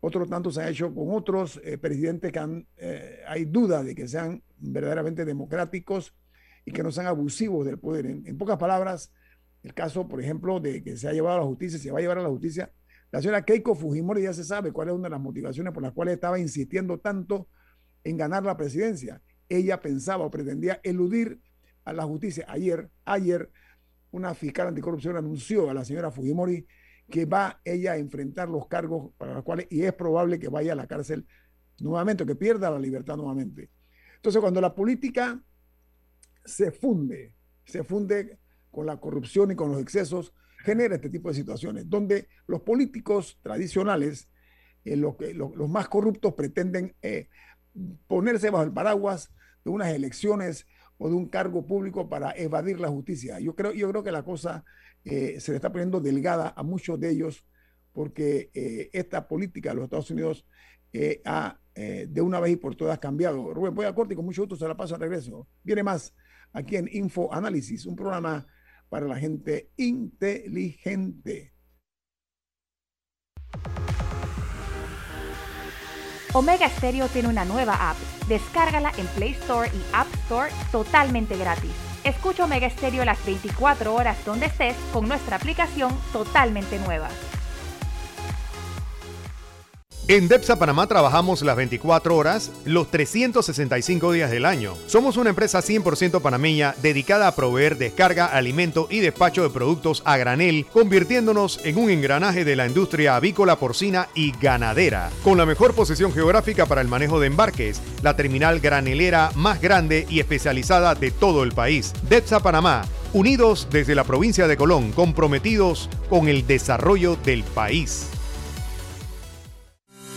Otro tanto se ha hecho con otros presidentes que han, hay duda de que sean verdaderamente democráticos y que no sean abusivos del poder. En, pocas palabras, el caso, por ejemplo, de que se ha llevado a la justicia, se va a llevar a la justicia, la señora Keiko Fujimori ya se sabe cuál es una de las motivaciones por las cuales estaba insistiendo tanto en ganar la presidencia ella pensaba o pretendía eludir a la justicia. Ayer, ayer, una fiscal anticorrupción anunció a la señora Fujimori que va ella a enfrentar los cargos para los cuales, y es probable que vaya a la cárcel nuevamente, que pierda la libertad nuevamente. Entonces, cuando la política se funde, se funde con la corrupción y con los excesos, genera este tipo de situaciones, donde los políticos tradicionales, eh, los, más corruptos pretenden eh, ponerse bajo el paraguas de unas elecciones o de un cargo público para evadir la justicia. Yo creo, yo creo que la cosa eh, se le está poniendo delgada a muchos de ellos porque eh, esta política de los Estados Unidos eh, ha de una vez y por todas cambiado. Rubén, voy a corte y con mucho gusto se la paso al regreso. Viene más aquí en Info Análisis, un programa para la gente inteligente. Omega Stereo tiene una nueva app. Descárgala en Play Store y App Totalmente gratis. Escucha Omega Stereo las 24 horas donde estés con nuestra aplicación totalmente nueva. En DEPSA Panamá trabajamos las 24 horas, los 365 días del año. Somos una empresa 100% panameña dedicada a proveer descarga, alimento y despacho de productos a granel, convirtiéndonos en un engranaje de la industria avícola, porcina y ganadera. Con la mejor posición geográfica para el manejo de embarques, la terminal granelera más grande y especializada de todo el país. DEPSA Panamá, unidos desde la provincia de Colón, comprometidos con el desarrollo del país.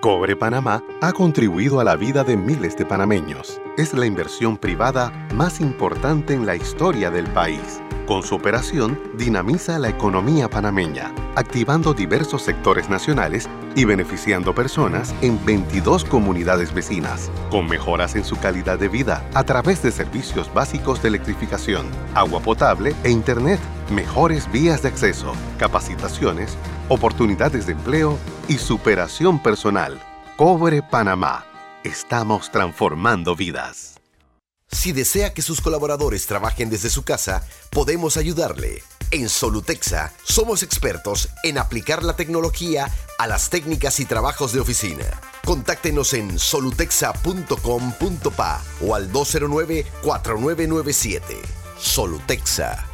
Cobre Panamá ha contribuido a la vida de miles de panameños. Es la inversión privada más importante en la historia del país. Con su operación, dinamiza la economía panameña, activando diversos sectores nacionales y beneficiando personas en 22 comunidades vecinas, con mejoras en su calidad de vida a través de servicios básicos de electrificación, agua potable e Internet, mejores vías de acceso, capacitaciones, oportunidades de empleo y superación personal. Cobre Panamá. Estamos transformando vidas. Si desea que sus colaboradores trabajen desde su casa, podemos ayudarle. En Solutexa somos expertos en aplicar la tecnología a las técnicas y trabajos de oficina. Contáctenos en solutexa.com.pa o al 209-4997. Solutexa.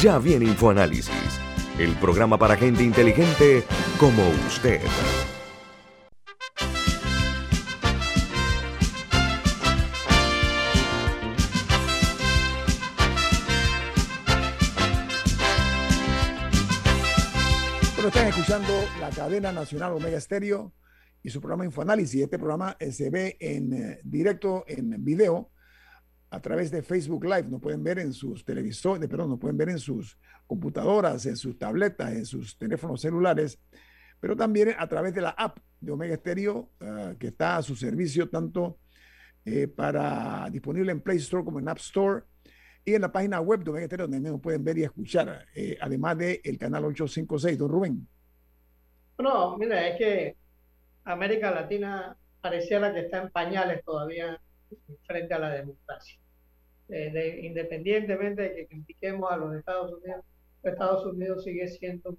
Ya viene InfoAnálisis, el programa para gente inteligente como usted. Bueno, están escuchando la cadena nacional Omega Estéreo y su programa Infoanálisis. Este programa eh, se ve en eh, directo, en video, a través de Facebook Live. Nos pueden ver en sus televisores, perdón, nos pueden ver en sus computadoras, en sus tabletas, en sus teléfonos celulares, pero también a través de la app de Omega Stereo, uh, que está a su servicio tanto eh, para disponible en Play Store como en App Store y en la página web de Omega Stereo, donde nos pueden ver y escuchar, eh, además del el canal 856. Don Rubén. No, mira, es que América Latina pareciera que está en pañales todavía frente a la democracia. Eh, de, independientemente de que critiquemos a los Estados Unidos, Estados Unidos sigue siendo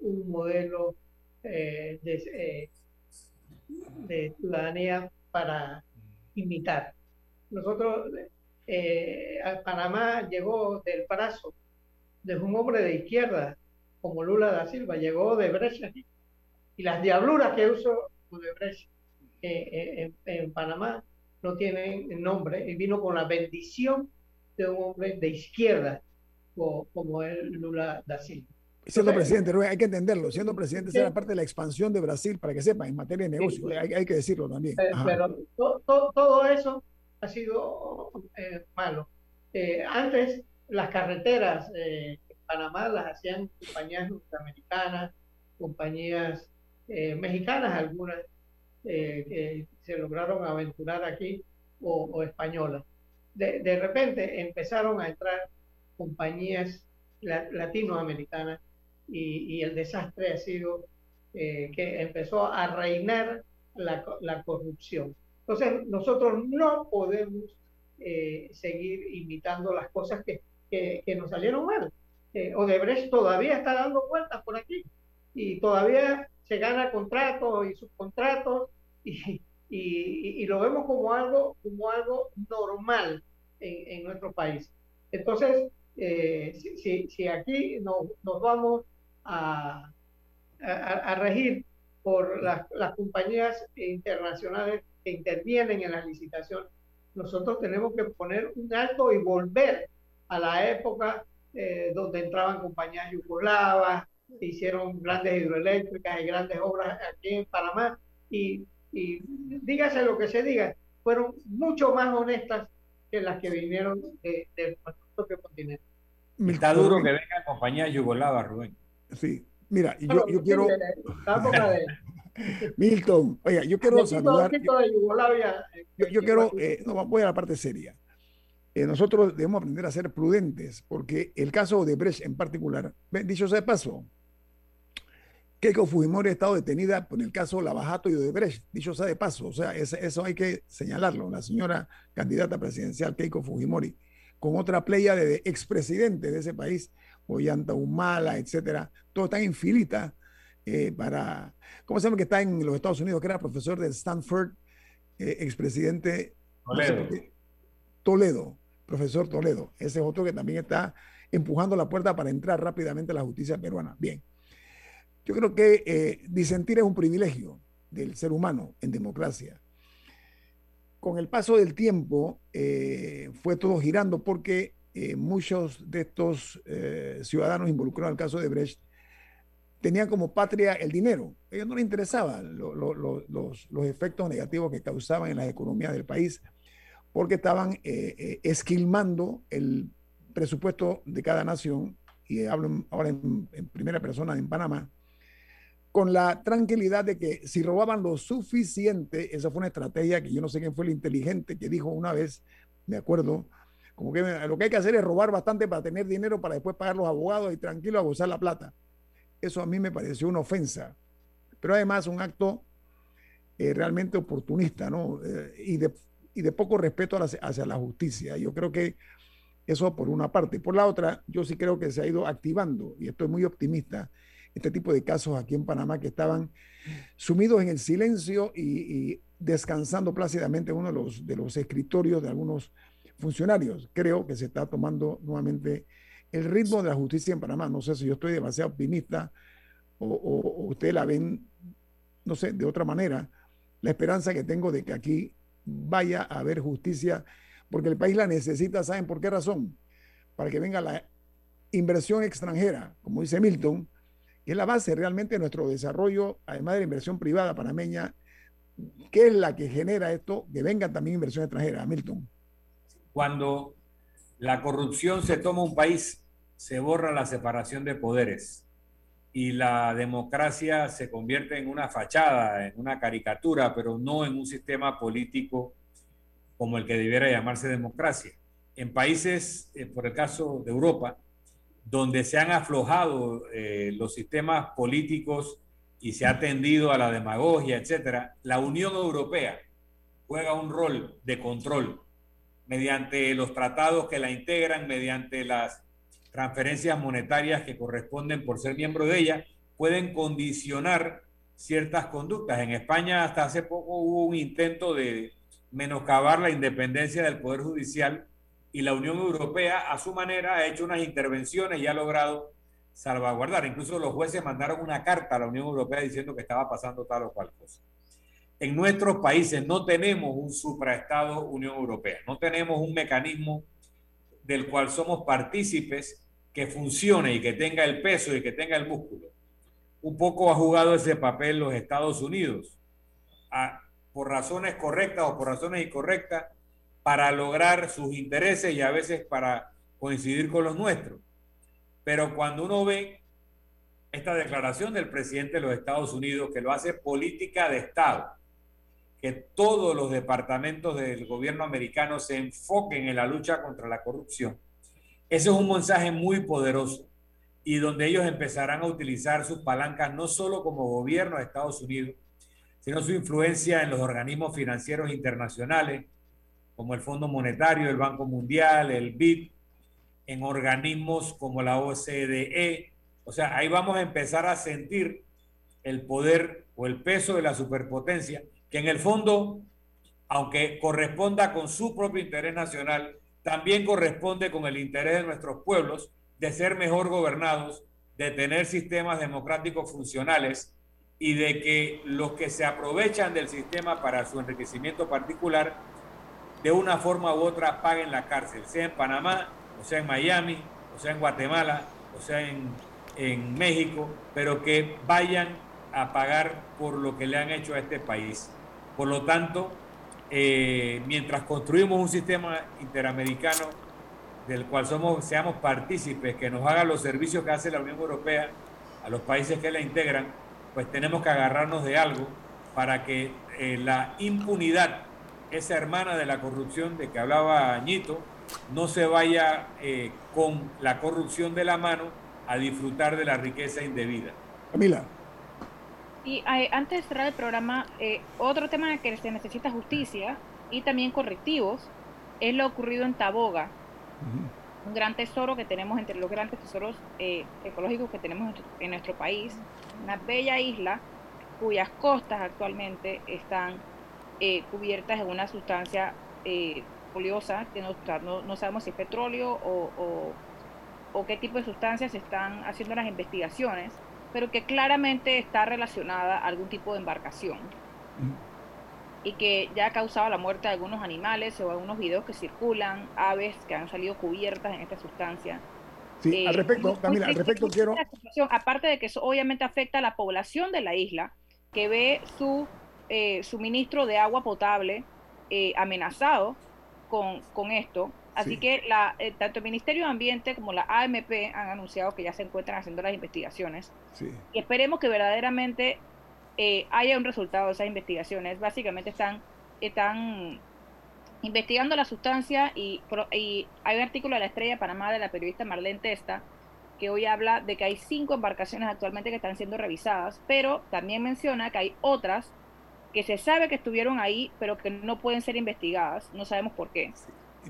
un modelo eh, de, eh, de, ciudadanía para imitar. Nosotros, a Panamá llegó del brazo de un hombre de izquierda como Lula da Silva, llegó de Brecha y las diabluras que usó de en Panamá no tienen nombre y vino con la bendición de un hombre de izquierda como, como el Lula da Silva. Siendo presidente, hay que entenderlo. Siendo presidente, será parte de la expansión de Brasil, para que sepan, en materia de negocio. Hay, hay, que decirlo también. Eh, pero to, to, todo eso ha sido eh, malo. Eh, antes, las carreteras en Panamá las hacían compañías norteamericanas, compañías mexicanas, algunas que se lograron aventurar aquí, o, o españolas de, de repente empezaron a entrar compañías latinoamericanas y, y, el desastre ha sido eh, que empezó a reinar la, la, corrupción. Entonces, nosotros no podemos eh, seguir imitando las cosas que, que, que nos salieron mal. Eh, Odebrecht todavía está dando vueltas por aquí y todavía se gana contratos y subcontratos y, y, y, lo vemos como algo, como algo normal en, en nuestro país. Entonces, eh, si, si, aquí nos, nos vamos a, a, a, regir por las, las compañías internacionales que intervienen en las licitaciones, nosotros tenemos que poner un alto y volver a la época eh, donde entraban compañías yugoslavas, hicieron grandes hidroeléctricas y grandes obras aquí en Panamá y y dígase lo que se diga, fueron mucho más honestas que las que vinieron de, de nuestro propio continente. Está duro que venga compañía yugoslava, Rubén. Sí, mira, yo, yo quiero... <laughs> Milton, oiga, yo quiero saludar... Yo, yo quiero, eh, no, voy a la parte seria. Eh, nosotros debemos aprender a ser prudentes, porque el caso de Brecht en particular, dicho sea de paso, Keiko Fujimori ha estado detenida por el caso Lavajato y Odebrecht, dicho sea de paso, o sea, eso hay que señalarlo, la señora candidata presidencial Keiko Fujimori, con otra playa de expresidentes de ese país, Ollanta Humala, etcétera, todo está en filita eh, para, ¿cómo se llama que está en los Estados Unidos, que era profesor de Stanford, eh, expresidente Toledo. Toledo, profesor Toledo, ese es otro que también está empujando la puerta para entrar rápidamente a la justicia peruana. Bien. Yo creo que eh, disentir es un privilegio del ser humano en democracia. Con el paso del tiempo eh, fue todo girando porque eh, muchos de estos ciudadanos involucrados en el caso de Brecht tenían como patria el dinero. A ellos no les interesaban los, efectos negativos que causaban en las economías del país porque estaban esquilmando el presupuesto de cada nación, y hablo ahora en primera persona en Panamá, con la tranquilidad de que si robaban lo suficiente, esa fue una estrategia que yo no sé quién fue el inteligente que dijo una vez, me acuerdo, como que lo que hay que hacer es robar bastante para tener dinero para después pagar los abogados y tranquilo a gozar la plata. Eso a mí me pareció una ofensa, pero además un acto eh, realmente oportunista, ¿no? Eh, y, de, y, de, poco respeto hacia, hacia la justicia. Yo creo que eso por una parte. Por la otra, yo sí creo que se ha ido activando, y estoy muy optimista, este tipo de casos aquí en Panamá que estaban sumidos en el silencio y, descansando plácidamente en uno de los, de los escritorios de algunos funcionarios. Creo que se está tomando nuevamente el ritmo de la justicia en Panamá. No sé si yo estoy demasiado optimista o, o, ustedes la ven, no sé, de otra manera. La esperanza que tengo de que aquí vaya a haber justicia, porque el país la necesita, ¿saben por qué razón? Para que venga la inversión extranjera, como dice Milton, que es la base realmente de nuestro desarrollo, además de la inversión privada panameña, ¿qué es la que genera esto? Que venga también inversión extranjera, Milton. Cuando la corrupción se toma un país, se borra la separación de poderes y la democracia se convierte en una fachada, en una caricatura, pero no en un sistema político como el que debiera llamarse democracia. En países, eh, por el caso de Europa, donde se han aflojado eh, los sistemas políticos y se ha tendido a la demagogia, etcétera, la Unión Europea juega un rol de control mediante los tratados que la integran, mediante las transferencias monetarias que corresponden por ser miembro de ella, pueden condicionar ciertas conductas. En España hasta hace poco hubo un intento de menoscabar la independencia del Poder Judicial y la Unión Europea a su manera ha hecho unas intervenciones y ha logrado salvaguardar. Incluso los jueces mandaron una carta a la Unión Europea diciendo que estaba pasando tal o cual cosa. En nuestros países no tenemos un supraestado Unión Europea, no tenemos un mecanismo del cual somos partícipes que funcione y que tenga el peso y que tenga el músculo. Un poco ha jugado ese papel los Estados Unidos, por razones correctas o por razones incorrectas, para lograr sus intereses y a veces para coincidir con los nuestros. Pero cuando uno ve esta declaración del presidente de los Estados Unidos, que lo hace política de Estado, que todos los departamentos del gobierno americano se enfoquen en la lucha contra la corrupción, ese es un mensaje muy poderoso y donde ellos empezarán a utilizar sus palancas no solo como gobierno de Estados Unidos, sino su influencia en los organismos financieros internacionales, como el Fondo Monetario, el Banco Mundial, el BID, en organismos como la OCDE. O sea, ahí vamos a empezar a sentir el poder o el peso de la superpotencia, que en el fondo, aunque corresponda con su propio interés nacional, también corresponde con el interés de nuestros pueblos de ser mejor gobernados, de tener sistemas democráticos funcionales y de que los que se aprovechan del sistema para su enriquecimiento particular de una forma u otra paguen la cárcel, sea en Panamá, o sea en Miami, o sea en Guatemala, o sea en, en México, pero que vayan a pagar por lo que le han hecho a este país. Por lo tanto, eh, mientras construimos un sistema interamericano del cual somos, seamos partícipes, que nos haga los servicios que hace la Unión Europea a los países que la integran, pues tenemos que agarrarnos de algo para que eh, la impunidad, esa hermana de la corrupción de que hablaba Añito, no se vaya eh, con la corrupción de la mano a disfrutar de la riqueza indebida. Camila. Y eh, antes de cerrar el programa, otro tema en el que se necesita justicia y también correctivos es lo ocurrido en Taboga, un gran tesoro que tenemos entre los grandes tesoros eh, ecológicos que tenemos en nuestro país, una bella isla cuyas costas actualmente están eh, cubiertas en una sustancia eh, foliosa que no, no, sabemos si es petróleo o, o, qué tipo de sustancias están haciendo las investigaciones, pero que claramente está relacionada a algún tipo de embarcación y que ya ha causado la muerte de algunos animales o algunos videos que circulan, aves que han salido cubiertas en esta sustancia. Sí, al eh, respecto, Camila, al respecto quiero... Aparte de que eso obviamente afecta a la población de la isla, que ve su eh, suministro de agua potable eh, amenazado con, con, esto. Así que la, tanto el Ministerio de Ambiente como la AMP han anunciado que ya se encuentran haciendo las investigaciones. Y esperemos que verdaderamente eh, haya un resultado de esas investigaciones. Básicamente están, están investigando la sustancia y, hay un artículo de la Estrella Panamá de la periodista Marlene Testa que hoy habla de que hay cinco embarcaciones actualmente que están siendo revisadas, pero también menciona que hay otras que se sabe que estuvieron ahí, pero que no pueden ser investigadas. No sabemos por qué.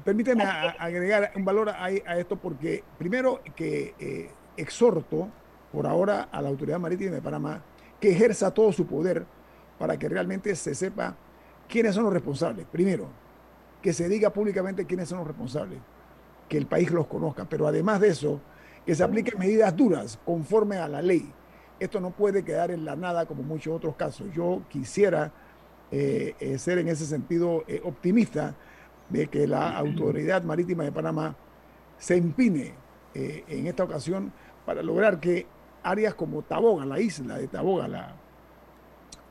Permíteme agregar un valor a, esto porque primero que eh, exhorto por ahora a la Autoridad Marítima de Panamá que ejerza todo su poder para que realmente se sepa quiénes son los responsables. Primero, que se diga públicamente quiénes son los responsables, que el país los conozca, pero además de eso, que se apliquen medidas duras conforme a la ley. Esto no puede quedar en la nada como muchos otros casos. Yo quisiera eh, eh, ser en ese sentido eh, optimista de que la Autoridad Marítima de Panamá se empine en esta ocasión para lograr que áreas como Taboga, la isla de Taboga, la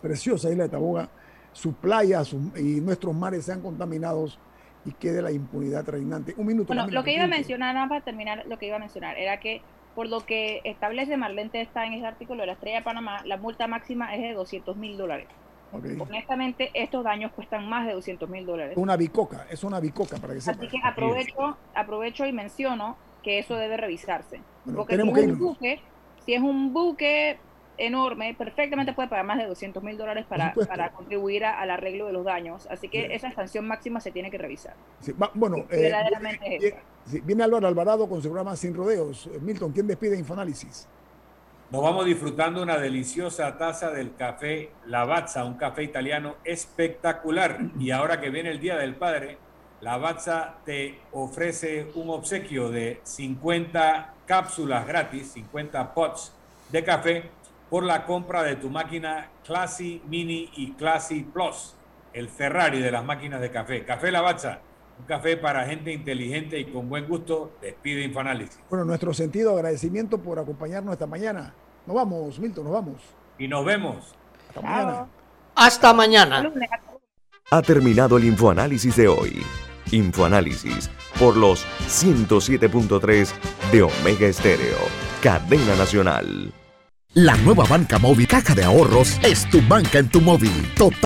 preciosa isla de Taboga, sus playas y nuestros mares sean contaminados y quede la impunidad reinante. Un minuto. Bueno, lo que iba a mencionar, nada para terminar, lo que iba a mencionar era que por lo que establece Marlente está en ese artículo de la Estrella de Panamá, la multa máxima es de 200 mil dólares. Honestamente, estos daños cuestan más de 200 mil dólares. Una bicoca, es una bicoca para que sepa. Así que aprovecho, aprovecho y menciono que eso debe revisarse. porque tenemos que si es un buque enorme, perfectamente puede pagar más de 200 mil dólares para, para contribuir al arreglo de los daños. Así que esa sanción máxima se tiene que revisar. bueno, eh, viene, Álvaro Alvarado con su programa Sin Rodeos. Eh, Milton, ¿quién despide Infoanálisis? Nos vamos disfrutando una deliciosa taza del café Lavazza, un café italiano espectacular. Y ahora que viene el Día del Padre, Lavazza te ofrece un obsequio de 50 cápsulas gratis, 50 pots de café por la compra de tu máquina Classy Mini y Classy Plus, el Ferrari de las máquinas de café. Café Lavazza, un café para gente inteligente y con buen gusto. Despide Infoanálisis. Bueno, nuestro sentido de agradecimiento por acompañarnos esta mañana. Nos vamos, Milton, nos vamos. Y nos vemos. Hasta mañana. Hasta mañana. Ha terminado el Infoanálisis de hoy. Infoanálisis por los 107.3 de Omega Estéreo, cadena nacional. La nueva banca móvil Caja de Ahorros es tu banca en tu móvil. Total